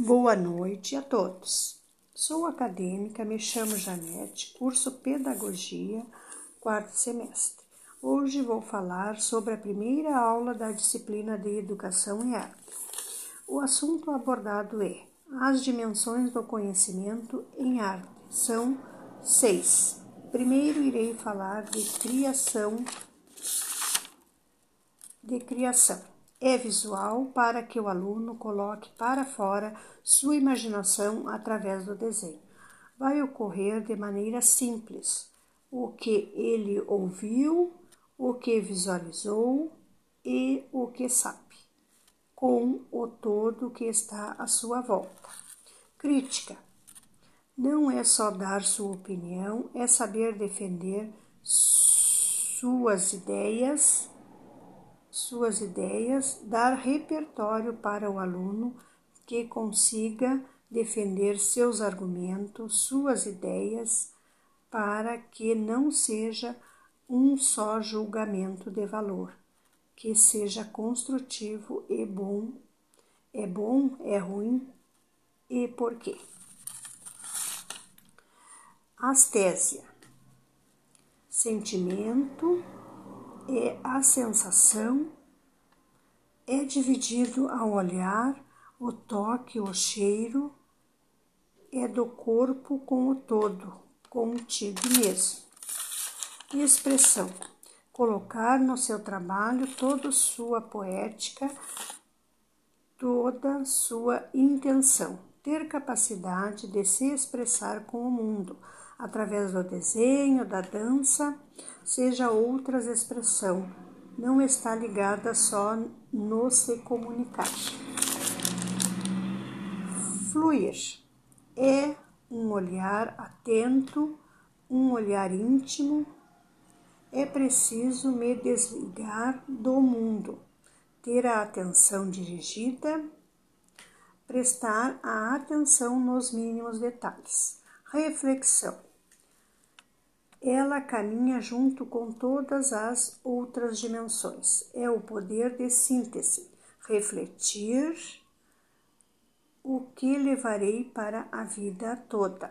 Boa noite a todos. Sou acadêmica, me chamo Janete, curso Pedagogia, quarto semestre. Hoje vou falar sobre a primeira aula da disciplina de Educação e Arte. O assunto abordado é as dimensões do conhecimento em arte. São seis. Primeiro irei falar de criação. De criação é visual para que o aluno coloque para fora sua imaginação através do desenho. Vai ocorrer de maneira simples o que ele ouviu, o que visualizou e o que sabe, com o todo que está à sua volta. Crítica. Não é só dar sua opinião, é saber defender suas ideias suas ideias, dar repertório para o aluno que consiga defender seus argumentos, suas ideias, para que não seja um só julgamento de valor, que seja construtivo e bom. É bom, é ruim e por quê? Astésia. Sentimento é a sensação, é dividido ao olhar, o toque, o cheiro, é do corpo com o todo, contigo mesmo. Expressão: colocar no seu trabalho toda sua poética, toda sua intenção, ter capacidade de se expressar com o mundo através do desenho, da dança, seja outras expressão, não está ligada só no se comunicar. Fluir é um olhar atento, um olhar íntimo. É preciso me desligar do mundo, ter a atenção dirigida, prestar a atenção nos mínimos detalhes. Reflexão ela caminha junto com todas as outras dimensões. É o poder de síntese, refletir o que levarei para a vida toda.